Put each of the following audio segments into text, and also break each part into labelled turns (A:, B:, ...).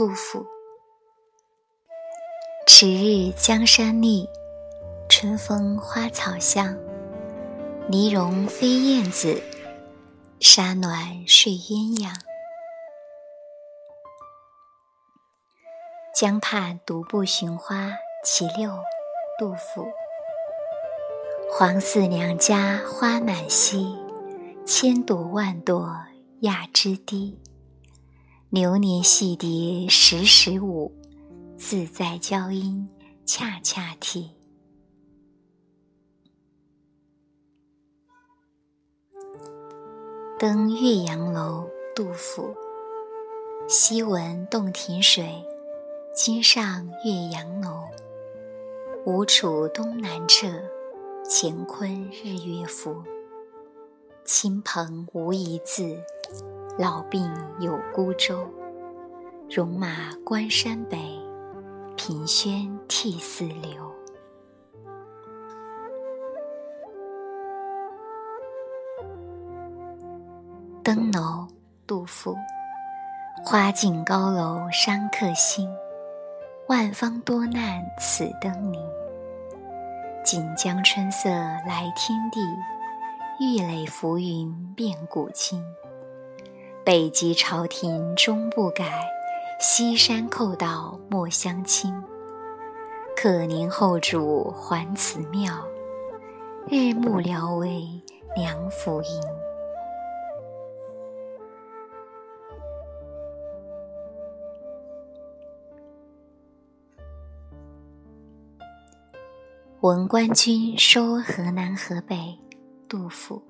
A: 杜甫。迟日江山丽，春风花草香。泥融飞燕子，沙暖睡鸳鸯。江畔独步寻花其六，杜甫。黄四娘家花满蹊，千朵万朵压枝低。流年戏蝶时时舞，自在娇莺恰恰啼。登岳阳楼，杜甫。昔闻洞庭水，今上岳阳楼。吴楚东南坼，乾坤日月浮。亲朋无一字，老病有孤舟。戎马关山北，凭轩涕泗流。登楼，杜甫。花径高楼伤客心，万方多难此登临。锦江春色来天地，玉垒浮云变古今。北极朝廷终不改，西山寇盗莫相侵。可怜后主还祠庙，日暮聊为梁甫吟。闻官军收河南河北，杜甫。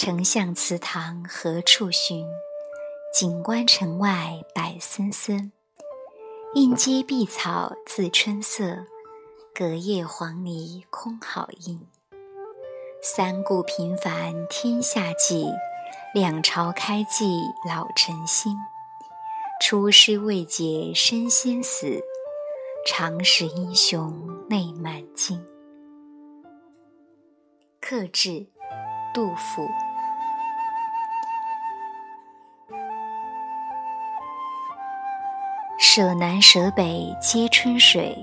A: 丞相祠堂何处寻？锦官城外柏森森。映阶碧草自春色，隔叶黄鹂空好音。三顾频烦天下计，两朝开济老臣心。出师未捷身先死。长使英雄泪满襟。客至，杜甫。舍南舍北皆春水，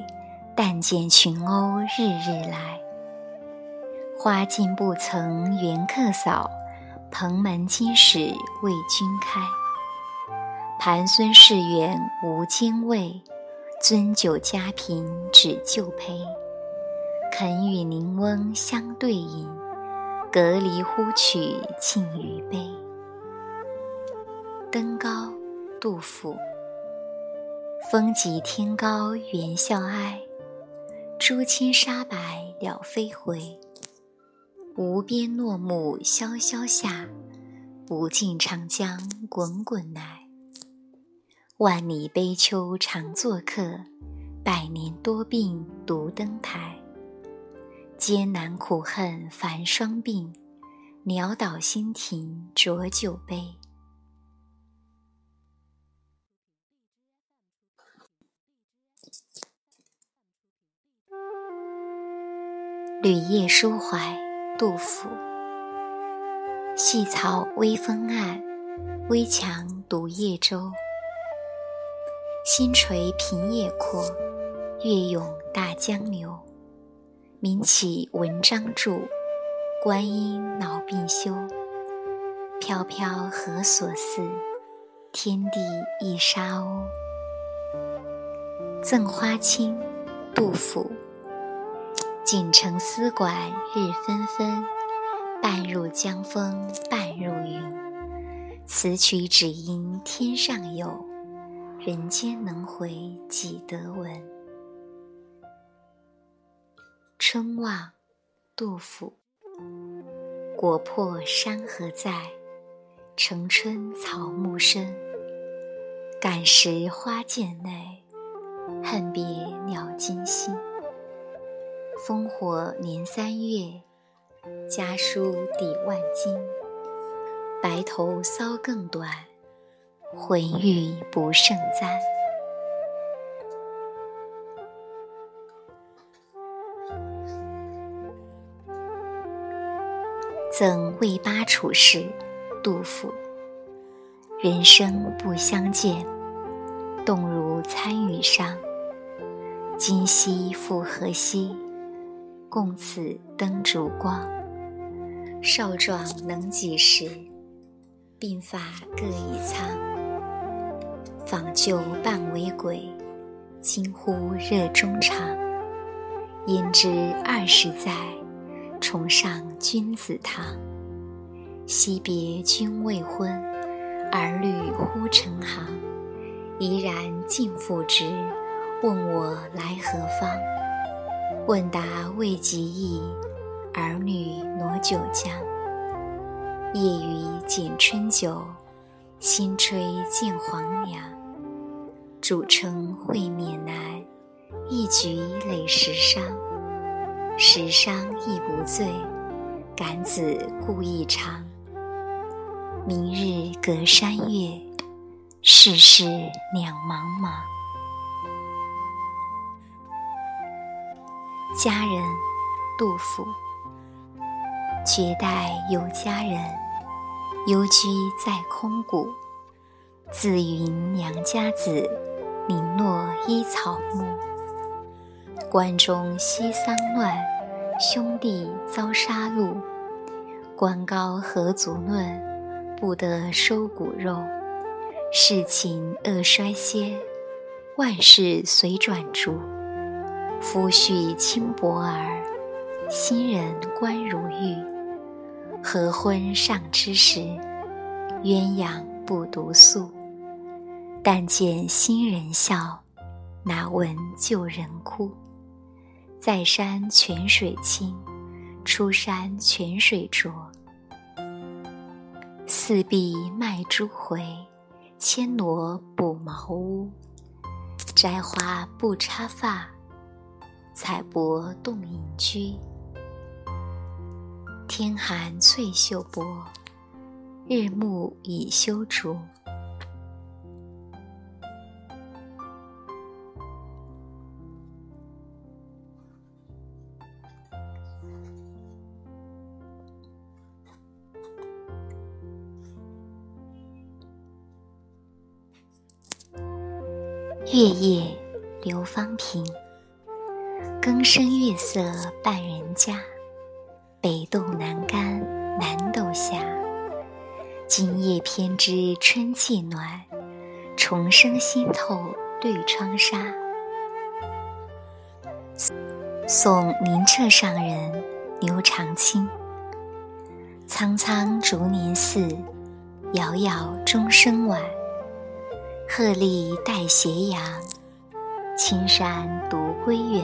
A: 但见群鸥日日来。花径不曾缘客扫，蓬门今始为君开。盘孙市远无兼味。樽酒家贫只旧醅，肯与邻翁相对饮，隔篱呼取尽余杯。登高，杜甫。风急天高猿啸哀，渚清沙白鸟飞回。无边落木萧萧下，不尽长江滚滚来。万里悲秋常作客，百年多病独登台。艰难苦恨繁霜鬓，潦倒新停浊酒杯。旅夜抒怀，杜甫。细草微风岸，危樯独夜舟。星垂平野阔，月涌大江流。名岂文章著，观音老病休。飘飘何所似？天地一沙鸥。赠花卿，杜甫。锦城丝管日纷纷，半入江风半入云。此曲只应天上有。人间能回几得闻？春望，杜甫。国破山河在，城春草木深。感时花溅泪，恨别鸟惊心。烽火连三月，家书抵万金。白头搔更短，浑欲不胜簪。赠魏八处士，杜甫。人生不相见，动如参与商。今夕复何夕，共此灯烛光。少壮能几时，鬓发各已苍。访旧半为鬼，惊呼热衷肠。焉知二十载。重上君子堂，惜别君未婚，儿女忽成行。怡然尽复之，问我来何方？问答未及意，儿女挪酒浆。夜雨剪春酒，新炊见黄粱。主称会面难，一举累十觞。十觞亦不醉，感子故意长。明日隔山岳，世事两茫茫。佳人，杜甫。绝代有佳人，幽居在空谷。自云良家子，零落依草木。关中西丧乱，兄弟遭杀戮。官高何足论，不得收骨肉。世情恶衰歇，万事随转逐。夫婿轻薄儿，新人官如玉。合婚尚之时，鸳鸯不独宿。但见新人笑，哪闻旧人哭。在山泉水清，出山泉水浊。四壁卖珠回，牵罗补茅屋。摘花不插发，采柏动隐居。天寒翠袖薄，日暮已修竹。月夜，刘方平。更深月色半人家，北斗南干南斗斜。今夜偏知春气暖，重生心透绿窗纱。送灵澈上人刘长卿。苍苍竹林寺，杳杳钟声晚。鹤唳带斜阳，青山独归远。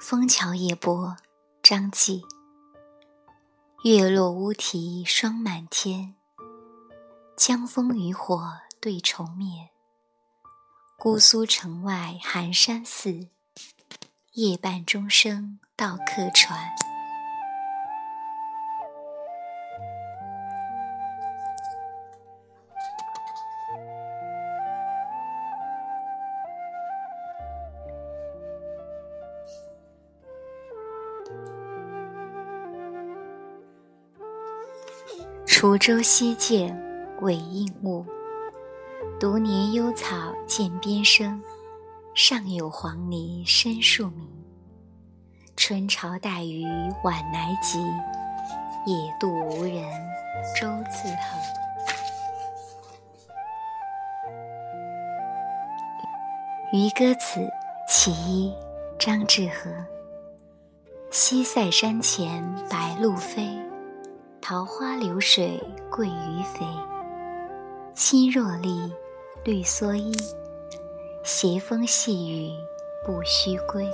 A: 枫桥夜泊，张继。月落乌啼霜满天，江枫渔火对愁眠。姑苏城外寒山寺，夜半钟声到客船。滁州西涧韦应物。独怜幽草涧边生，上有黄鹂深树鸣。春潮带雨晚来急，野渡无人舟自横。《渔歌子·其一》张志和。西塞山前白鹭飞。桃花流水鳜鱼肥。青箬笠，绿蓑衣，斜风细雨不须归。